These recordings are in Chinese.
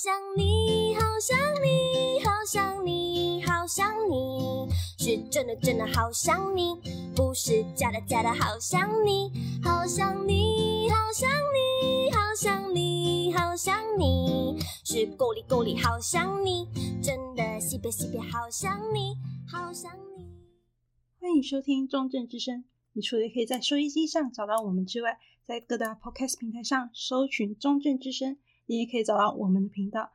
想你，好想你，好想你，好想你，是真的真的好想你，不是假的假的好想你，好想你，好想你，好想你，好想你，是够力够力好想你，真的西北西北好想你，好想你。欢迎收听中正之声，你除了可以在收音机上找到我们之外，在各大 Podcast 平台上搜寻中正之声。你也可以找到我们的频道。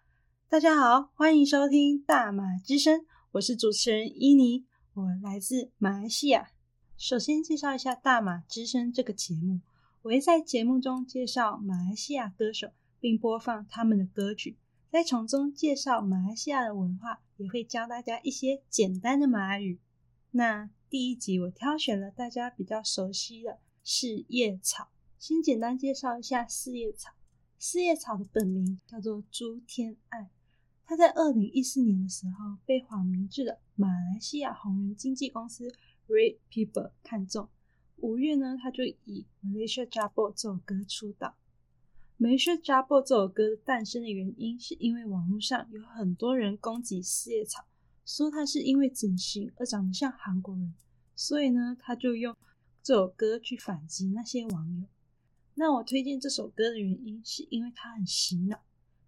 大家好，欢迎收听大马之声，我是主持人伊妮，我来自马来西亚。首先介绍一下大马之声这个节目，我会在节目中介绍马来西亚歌手，并播放他们的歌曲，再从中介绍马来西亚的文化，也会教大家一些简单的马来语。那第一集我挑选了大家比较熟悉的四叶草，先简单介绍一下四叶草。四叶草的本名叫做朱天爱，他在二零一四年的时候被黄明志的马来西亚红人经纪公司 Red People 看中，五月呢，他就以 Malaysia Jabber 这首歌出道。Malaysia j a b o 这首歌诞生的原因，是因为网络上有很多人攻击四叶草，说他是因为整形而长得像韩国人，所以呢，他就用这首歌去反击那些网友。那我推荐这首歌的原因，是因为它很洗脑，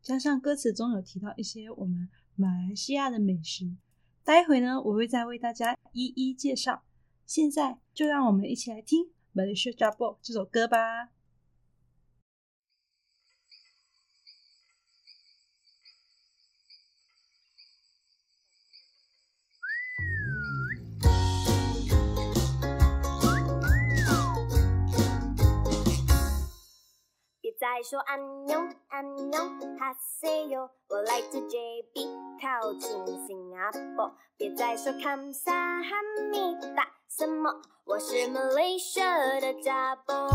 加上歌词中有提到一些我们马来西亚的美食。待会呢，我会再为大家一一介绍。现在就让我们一起来听《Malaysia Jabber》这首歌吧。说安妞安妞哈塞哟，我来自 JB，靠近新加坡。别再说康萨哈密达什么，我是 Malaysia 的 Jabber。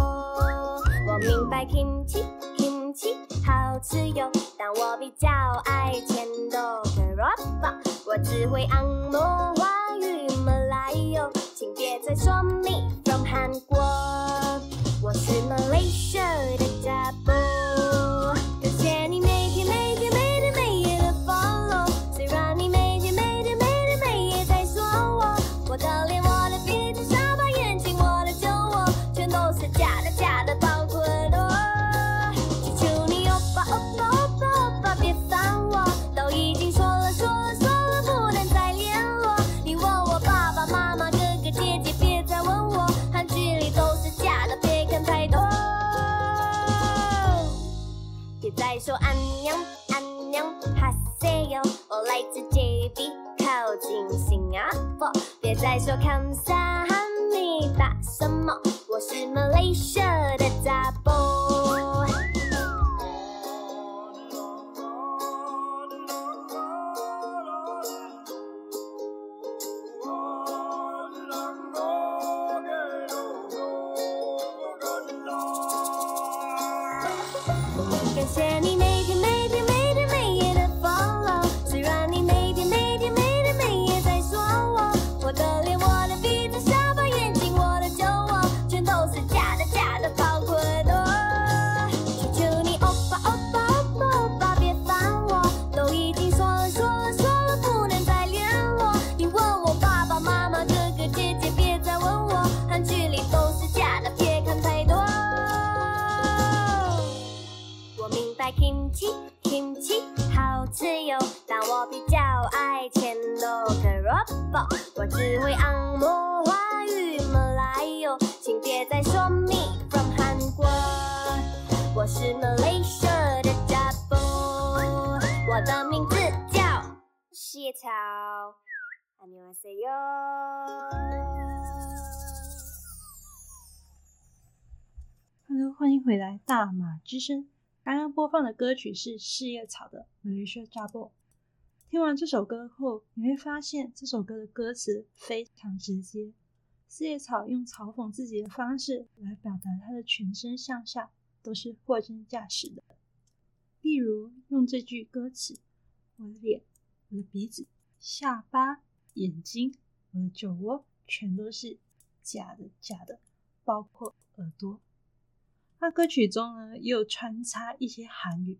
我明白 Kimchi Kimchi 好吃哟，但我比较爱甜豆跟 Keropok。我只会按摩华语马来哟，请别再说 me from 韩国。我是 Malaysia 的。说안녕하세요。Hello，欢迎回来大马之声。刚刚播放的歌曲是四叶草的 Malaysia Jabber。听完这首歌后，你会发现这首歌的歌词非常直接。四叶草用嘲讽自己的方式来表达他的全身上下都是货真价实的。例如用这句歌词：“我的脸、我的鼻子、下巴、 眼睛、我的酒窝，全都是假的，假的，包括耳朵。”那歌曲中呢，也有穿插一些韩语。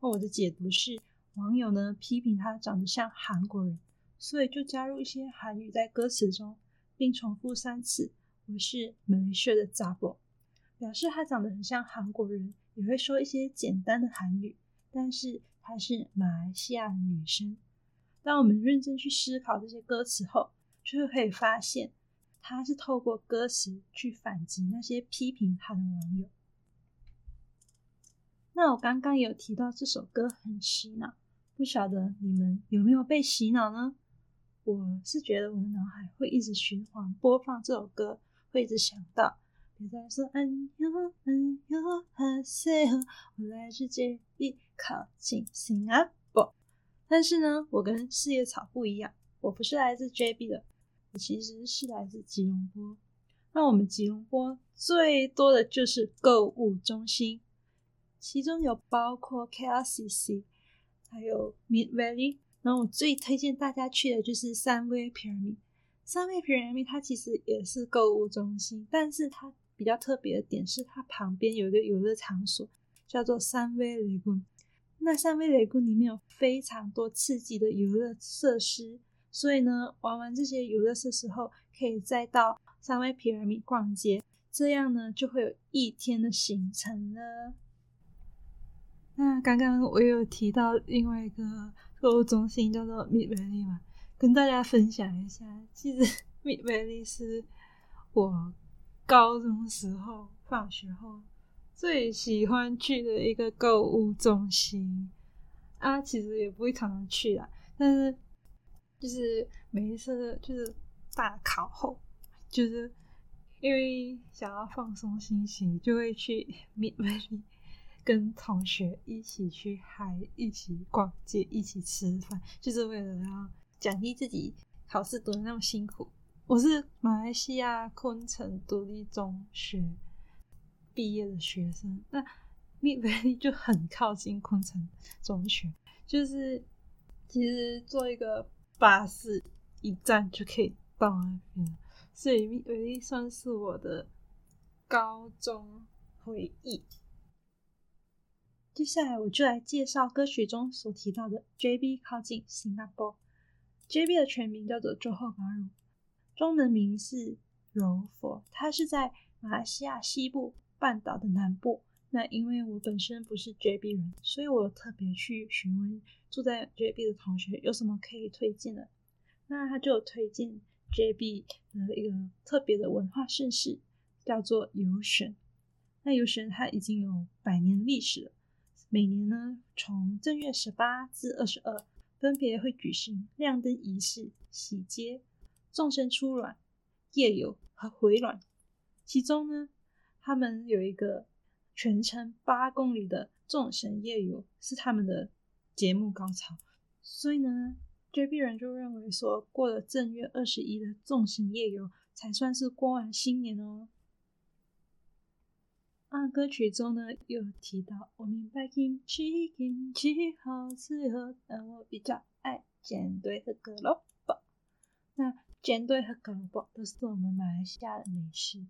那我的解读是，网友呢批评他长得像韩国人，所以就加入一些韩语在歌词中，并重复三次“我是马来西亚的查某”，表示他长得很像韩国人，也会说一些简单的韩语，但是她是马来西亚的女生。当我们认真去思考这些歌词后，就会可以发现，他是透过歌词去反击那些批评他的网友。那我刚刚有提到这首歌很洗脑，不晓得你们有没有被洗脑呢？我是觉得我的脑海会一直循环播放这首歌，会一直想到，别再说安哟安哟哈塞，我来自 JB 靠近新加坡。但是呢，我跟四叶草不一样，我不是来自 JB 的，我其实是来自吉隆坡。那我们吉隆坡最多的就是购物中心。其中有包括 KLCC，还有 Mid Valley，然后我最推荐大家去的就是 Sunway Pyramid。Sunway Pyramid 它其实也是购物中心，但是它比较特别的点是它旁边有一个游乐场所，叫做三威雷公。那 Sunway Lagoon 里面有非常多刺激的游乐设施，所以呢，玩完这些游乐设施后，可以再到三味皮尔米逛街，这样呢就会有一天的行程了。那刚刚我有提到另外一个购物中心叫做 Mid Valley 嘛，跟大家分享一下。其实 Mid Valley 是我高中时候放学后最喜欢去的一个购物中心啊。其实也不会常常去啦，但是就是每一次就是大考后，就是因为想要放松心情，就会去 Mid Valley。跟同学一起去嗨，一起逛街，一起吃饭，就是为了要奖励自己考试读的那么辛苦。我是马来西亚昆城独立中学毕业的学生，那 Mid Valley 就很靠近昆城中学，就是其实坐一个巴士一站就可以到那边，所以 Mid Valley 算是我的高中回忆。接下来我就来介绍歌曲中所提到的 JB 靠近新加坡。JB 的全名叫做 Johor Bahru，中文名是柔佛。它是在马来西亚西部半岛的南部。那因为我本身不是 JB 人，所以我特别去询问住在 JB 的同学有什么可以推荐的。那他就有推荐 JB 的一个特别的文化盛事，叫做游神。那游神它已经有百年历史了。每年呢，从正月十八至二十二，分别会举行亮灯仪式、洗街、众生出卵、夜游和回卵。其中呢，他们有一个全程八公里的众神夜游，是他们的节目高潮。所以呢，JB 人就认为说，过了正月二十一的众神夜游，才算是过完新年哦。啊，歌曲中呢有提到，我明白 Kimchi Kimchi 好吃喝，但我比较爱煎堆和格萝卜。那煎堆和格萝卜都是我们马来西亚的美食。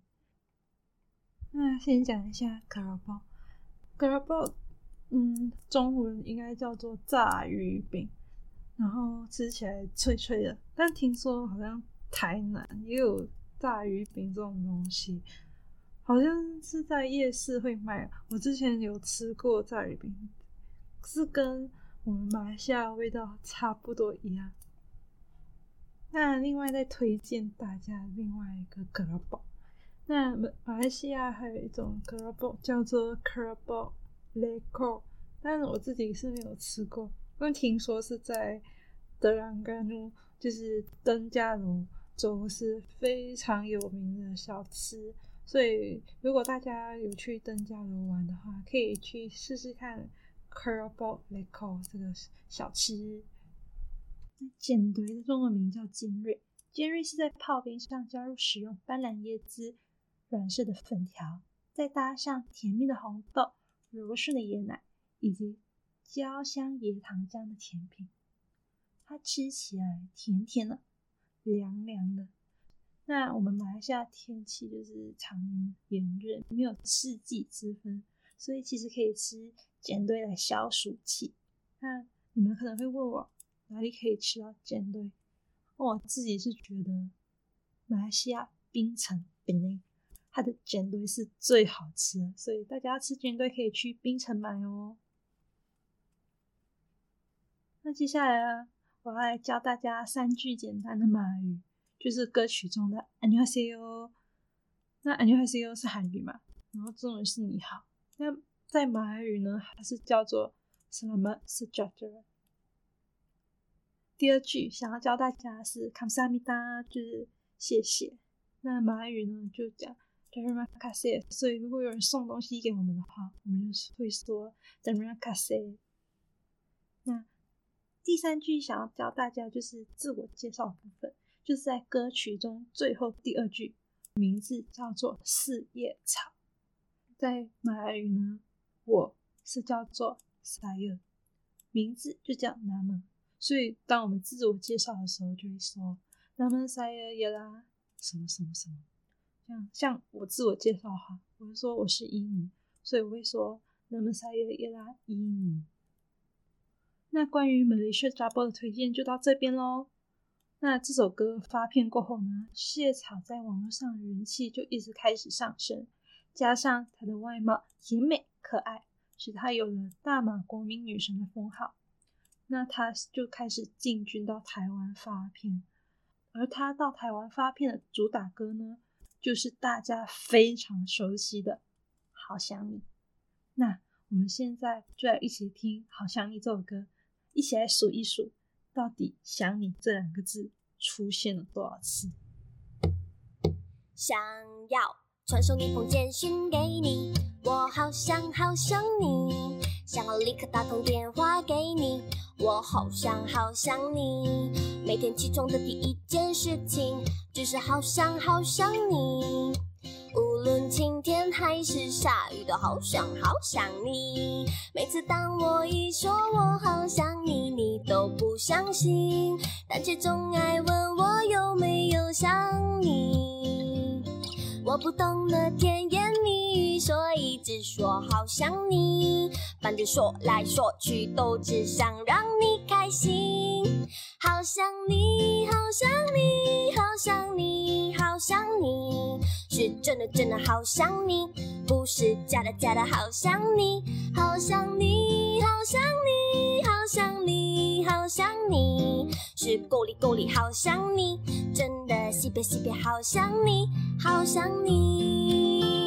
那先讲一下格萝卜，格萝卜，嗯，中文应该叫做炸鱼饼，然后吃起来脆脆的。但听说好像台南也有炸鱼饼这种东西。好像是在夜市会卖，我之前有吃过炸鱼饼，是跟我们马来西亚味道差不多一样。那另外再推荐大家另外一个格萝卜，那马来西亚还有一种格萝卜叫做 Keropok Lekor，但我自己是没有吃过，因为听说是在德朗甘露，就是登嘉楼州是非常有名的小吃。所以，如果大家有去登嘉楼玩的话，可以去试试看 Keropok Lekor 这个小吃。煎堆的中文名叫尖锐，尖锐是在刨冰上加入使用斑斓椰汁软式的粉条，再搭上甜蜜的红豆、柔顺的椰奶以及焦香椰糖浆的甜品。它吃起来甜甜的，凉凉的。那我们马来西亚天气就是常年炎热，没有四季之分，所以其实可以吃煎堆来消暑气。那你们可能会问我哪里可以吃到煎堆？我自己是觉得马来西亚槟城槟城它的舰队是最好吃的，所以大家吃舰队可以去槟城买哦。那接下来啊，我要来教大家三句简单的马来语，就是歌曲中的“안녕하세요”。那“안녕하세요”是韩语嘛？然后中文是你好。那在马来语呢，还是叫做 “Selamat sejahtera”。第二句想要教大家是 “Kamsahamnida”，就是谢谢。那马来语呢就讲 “Terima kasih”。所以如果有人送东西给我们的话，我们就是会说 “Terima kasih”。那第三句想要教大家就是自我介绍部分，就是在歌曲中最后第二句，名字叫做四叶草。在马来语呢，我是叫做 Saya，名字就叫 Nama。所以，当我们自我介绍的时候，就会说 “Nama saya ialah 什么什么什么”。像像我自我介绍哈，我会说我是伊妮，所以我会说 “Nama saya ialah 伊妮”。那关于 Malaysia Double 的推荐就到这边喽。那这首歌发片过后呢，四叶草在网络上人气就一直开始上升，加上她的外貌甜美可爱，使她有了大马国民女神的封号。那他就开始进军到台湾发片，而他到台湾发片的主打歌呢，就是大家非常熟悉的《好想你》。那我们现在就来一起听《好想你》这首歌，一起来数一数，到底“想你”这两个字出现了多少次？想要传送一封简讯给你，我好想好想你，想要立刻打通电话给你。我好想好想你，每天起床的第一件事情就是好想好想你。无论晴天还是下雨，都好想好想你。每次当我一说我好想你，你都不相信，但却总爱问我有没有想你。我不懂得甜言蜜所以只说好想你。反正说来说去都只想让你开心。好想你，好想你，好想你，好想你，是真的真的好想你，不是假的假的好想你。好想你，好想你，好想你，好想你，是够力够力好想你，真的西北西北好想你，好想你。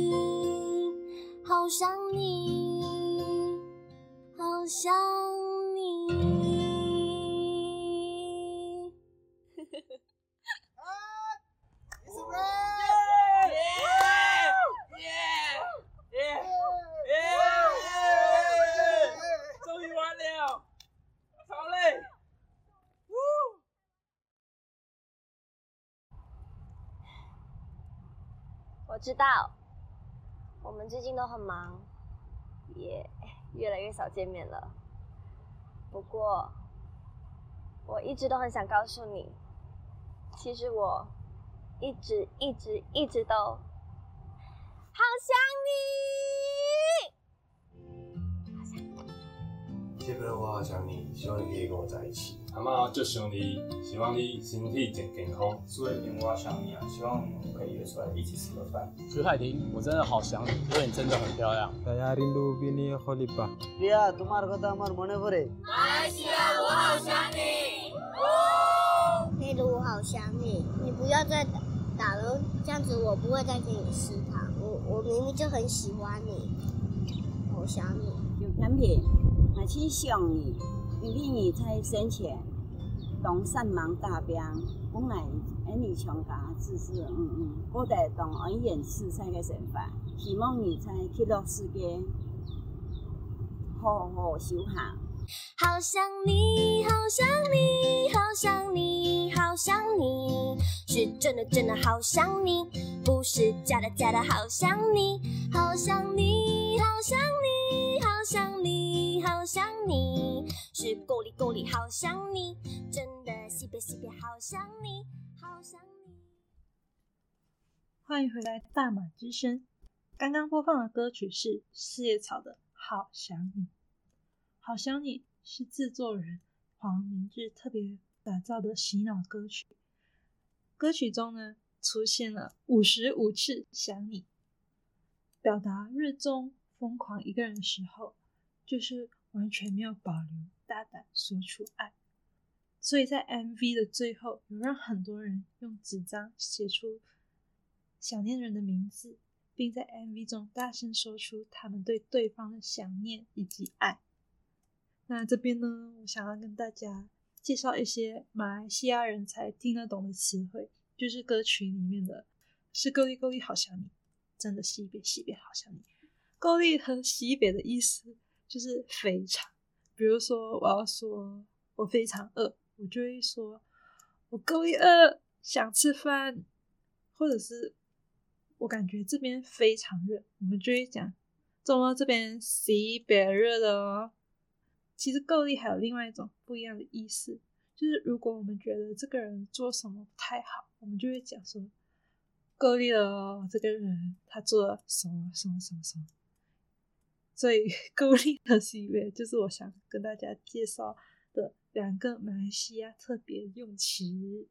好想你，好想你。我知道，我们最近都很忙，也越来越少见面了。不过，我一直都很想告诉你，其实我一直一直一直都好想你。这个我好想你，希望你可以跟我在一起。阿妈，我好想你，希望你身体健健康。苏海婷，我好想你啊，希望我们可以约出来一起吃个饭。徐海婷，我真的好想你，因为你真的很漂亮。大家听都比你好哩吧？对啊，都马个都马闷个不哩。开心啊！我好想你。哦。黑的我好想你，你不要再打打了，这样子我不会再跟你吃糖。我我明明就很喜欢你，好想你。有甜品。品，还挺想你。因为你在生前当善忙大兵，本来儿女强家自是嗯嗯，我在当恩人慈善的身份，希望你在极乐世界好好修行。好想你，好想你，好想你，好想你，是真的真的好想你，不是假的假的好想你，好想你，好想你，好想你，好想你，是够力够力好想你，真的西北西北好想你，好想你。欢迎回来，大马之声。刚刚播放的歌曲是四叶草的《好想你》。好想你是制作人黄明志特别打造的洗脑歌曲。歌曲中呢，出现了五十五次想你，表达日中疯狂一个人的时候，就是完全没有保留，大胆说出爱。所以在 MV 的最后，有让很多人用纸张写出想念人的名字，并在 MV 中大声说出他们对对方的想念以及爱。那这边呢，我想要跟大家介绍一些马来西亚人才听得懂的词汇，就是歌曲里面的“是够力够力好想你”，真的西北西北好想你。够力和西北的意思就是非常。比如说，我要说我非常饿，我就会说我够力饿，想吃饭。或者是我感觉这边非常热，我们就会讲，怎么这边西北热的哦。其实够力还有另外一种不一样的意思，就是如果我们觉得这个人做什么不太好，我们就会讲说够力了哦，这个人他做了什么什么什么什么。所以 够力和西北就是我想跟大家介绍的两个马来西亚特别用词。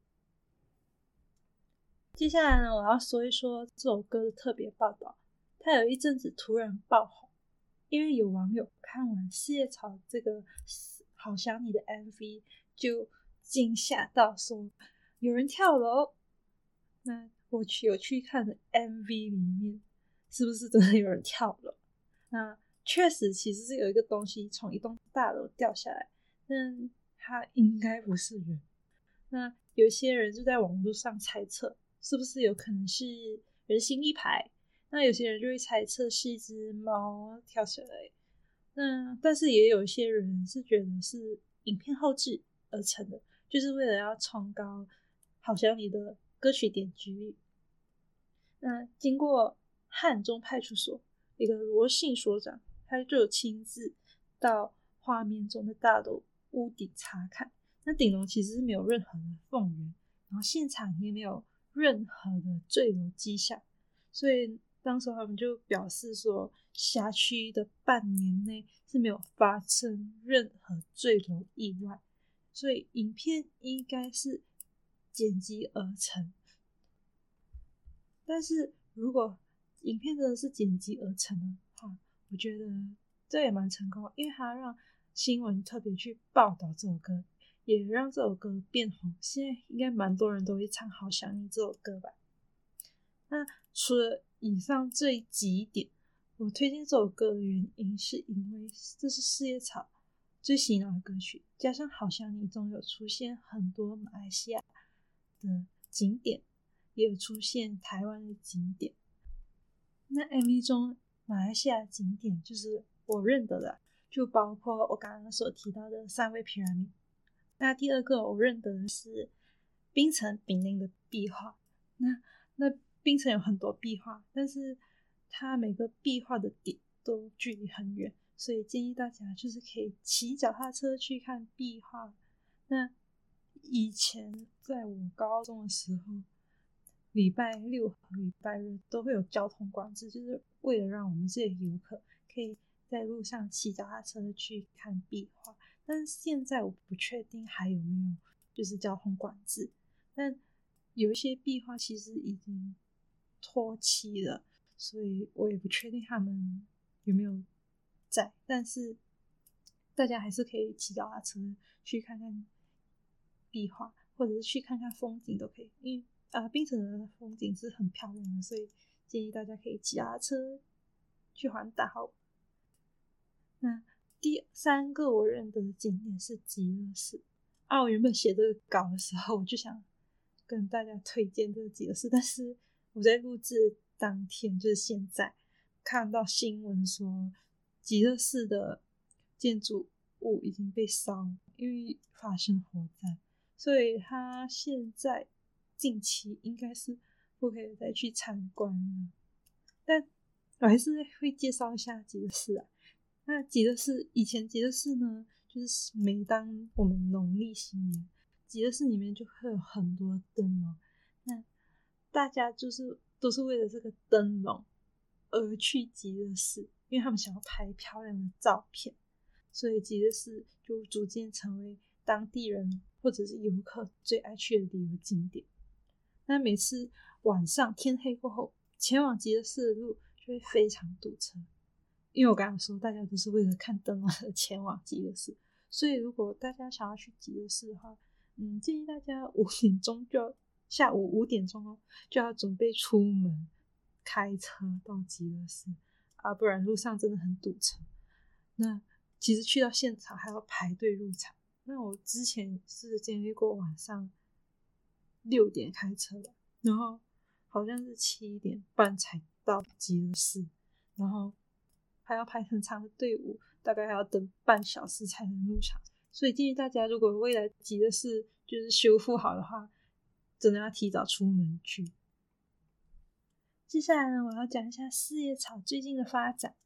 接下来呢，我要说一说这首歌的特别报道，它有一阵子突然爆红。因为有网友看完《四叶草》这个好想你的 MV，就惊吓到说有人跳楼。那我去有去看的 MV 里面，是不是真的有人跳楼？那确实，其实是有一个东西从一栋大楼掉下来，但它应该不是人。那有些人就在网络上猜测，是不是有可能是人形立牌？那有些人就会猜测是一只猫跳下来，那但是也有一些人是觉得是影片后置而成的，就是为了要冲高好想你的歌曲点击率。那经过汉中派出所一个罗姓所长，他就亲自到画面中的大楼屋顶查看，那顶楼其实是没有任何的凤源，然后现场也没有任何的坠楼迹象，所以。当时他们就表示说，辖区的半年内是没有发生任何坠楼意外，所以影片应该是剪辑而成。但是如果影片真的是剪辑而成的，我觉得这也蛮成功，因为它让新闻特别去报道这首歌，也让这首歌变红。现在应该蛮多人都会唱《好想你》这首歌吧？那除了以上这几点，我推荐这首歌的原因，是因为这是四叶草最洗脑的歌曲，加上好想你中有出现很多马来西亚的景点，也有出现台湾的景点。那 MV 中马来西亚景点就是我认得的，就包括我刚刚所提到的三位平原里。那第二个我认得的是槟城槟城的壁画。那那。槟城有很多壁画，但是它每个壁画的点都距离很远，所以建议大家就是可以骑脚踏车去看壁画。那以前在我高中的时候，礼拜六和礼拜日都会有交通管制，就是为了让我们这些游客可以在路上骑脚踏车去看壁画。但是现在我不确定还有没有就是交通管制，但有一些壁画其实已经脱漆了，所以我也不确定他们有没有在。但是大家还是可以骑脚踏车去看看壁画，或者是去看看风景都可以。因为啊，槟城的风景是很漂亮的，所以建议大家可以骑车去环岛。那第三个我认得的景点是极乐寺。啊，我原本写这个稿的时候，我就想跟大家推荐这个极乐寺，但是我在录制当天，就是现在看到新闻说极乐寺的建筑物已经被烧，因为发生火灾，所以他现在近期应该是不可以再去参观了。但我还是会介绍一下极乐寺啊。那极乐寺以前极乐寺呢，就是每当我们农历新年，极乐寺里面就会有很多灯笼。那大家就是都是为了这个灯笼而去极乐寺，因为他们想要拍漂亮的照片，所以极乐寺就逐渐成为当地人或者是游客最爱去的旅游景点。那每次晚上天黑过后，前往吉乐市的路就会非常堵车。因为我刚刚说，大家都是为了看灯笼而 前往吉乐市，所以如果大家想要去吉乐市的话，嗯，建议大家五点钟就要下午五点钟哦，就要准备出门开车到吉乐市啊，不然路上真的很堵车。那其实去到现场还要排队入场。那我之前是经历过晚上六点开车，然后好像是七点半才到极乐寺，然后。还要排很长的队伍，大概还要等半小时才能入场。所以建议大家，如果未来极乐寺就是修复好的话，真的要提早出门去。接下来呢，我要讲一下四叶草最近的发展。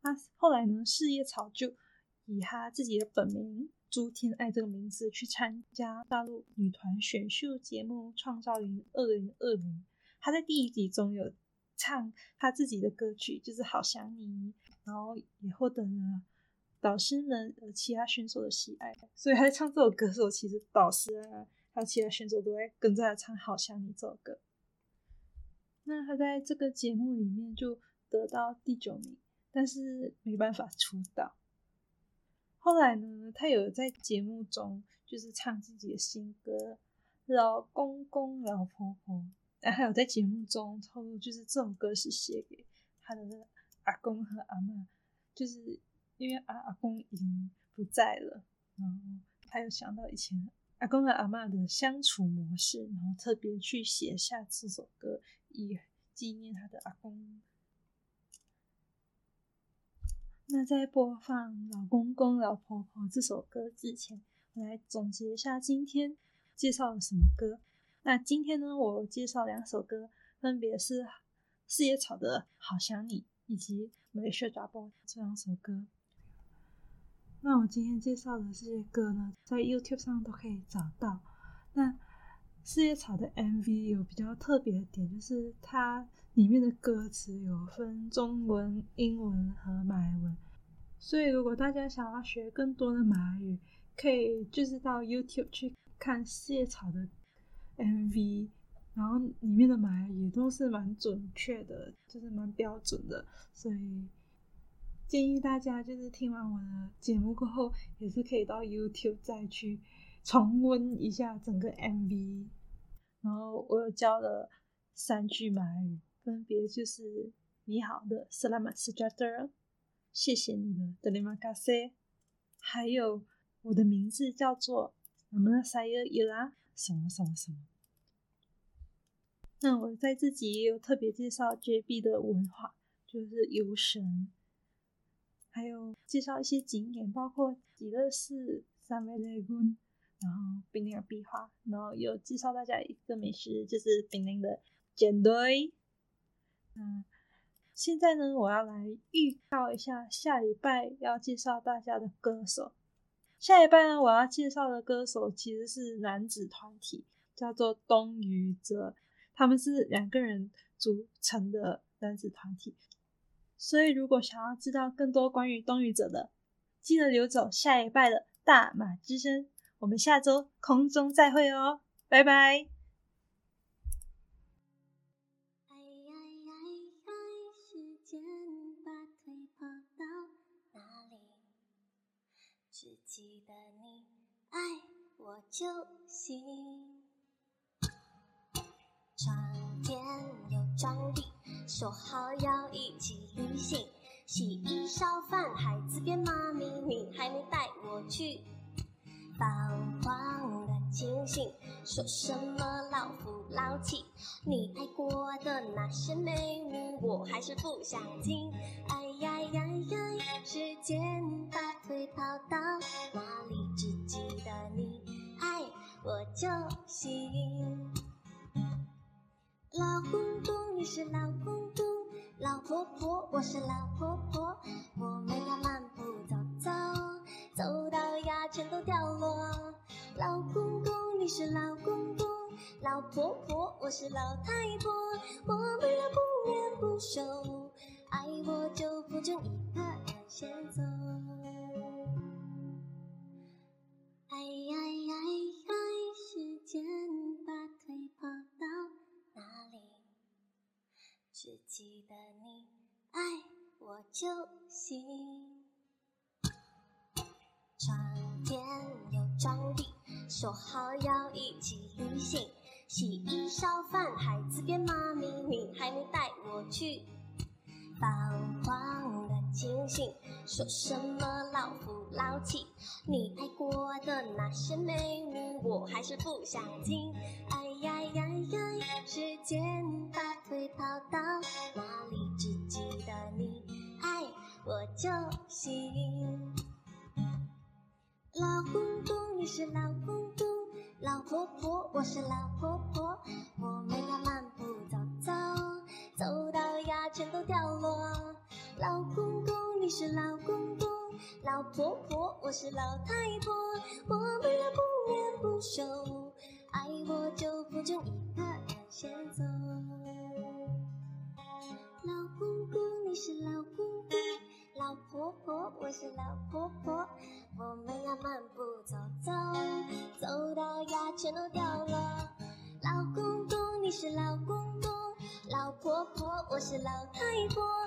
那后来呢，四叶草就以他自己的本名朱天爱这个名字去参加大陆女团选秀节目《创造营二零二零》。她在第一集中有唱她自己的歌曲，就是《好想你》。然后也获得了导师们和其他选手的喜爱，所以她在唱这首歌的时候，其实导师啊还有其他选手都在跟着她唱《好想你》这首歌。那他在这个节目里面就得到第九名，但是没办法出道。后来呢，他有在节目中就是唱自己的新歌《老公公老婆婆》，然后还有在节目中透露，就是这首歌是写给他的。阿公和阿嬷，就是因为阿阿公已经不在了，然后他又想到以前阿公和阿嬷的相处模式，然后特别去写下这首歌，以纪念他的阿公。那在播放《老公公老婆婆》这首歌之前，我来总结一下今天介绍了什么歌。那今天呢，我介绍两首歌，分别是四叶草的《好想你》。以及马来西亚抓包这两首歌。那我今天介绍的这些歌呢，在 YouTube 上都可以找到。那四叶草的 MV 有比较特别的点，就是它里面的歌词有分中文、英文和马来文。所以如果大家想要学更多的马来语，可以就是到 YouTube 去看四叶草的 MV。然后里面的马来语都是蛮准确的，就是蛮标准的，所以建议大家就是听完我的节目过后，也是可以到 YouTube 再去重温一下整个 MV。然后我又教了三句马来语，分别就是你好的 Selamat s e j a t e r 谢谢你的 Terima k a s e 还有我的名字叫做 Nama saya Ira 什么什么什么。那我在自己也有特别介绍 JB 的文化，就是游神，还有介绍一些景点，包括极乐寺、三味雷公，然后槟城的壁画，然后有介绍大家一个美食，就是槟城的煎堆。现在呢，我要来预告一下下礼拜要介绍大家的歌手。下礼拜呢，我要介绍的歌手其实是男子团体，叫做东禹哲。他们是两个人组成的男子团体。所以，如果想要知道更多关于东语者的，记得留走下礼拜的大马之声。我们下周空中再会哦，拜拜。只记得你爱我就行。床边有张地。说好要一起旅行，洗衣烧饭，孩子变妈咪，你还没带我去。泛黄的清醒，说什么老夫老妻，你爱过的那些美女，我还是不想听。哎呀呀呀，时间把腿跑到哪里？只记得你爱我就行。老公公，你是老公公，老婆婆，我是老婆婆，我们要漫步走走，走到牙签都掉落。老公公，你是老公公，老婆婆，我是老太婆，我们要不眠不休，爱我就不准一个人先走。哎呀呀呀，时间把腿跑到哪里。只记得你爱我就行。床边有张地，说好要一起旅行，洗衣烧饭，孩子变妈咪，你还没带我去。泛黄的清醒，说什么老夫老妻，你爱过的那些美女，我还是不想听。哎呀呀呀，时间把腿跑到哪里？只记得你爱我就行。老公公，你是老公公，老婆婆，我是老婆婆，我们要漫步走走，走到牙全都掉落。老公公，你是老公公，老婆婆，我是老太婆，我们要不言不休，我是老太婆，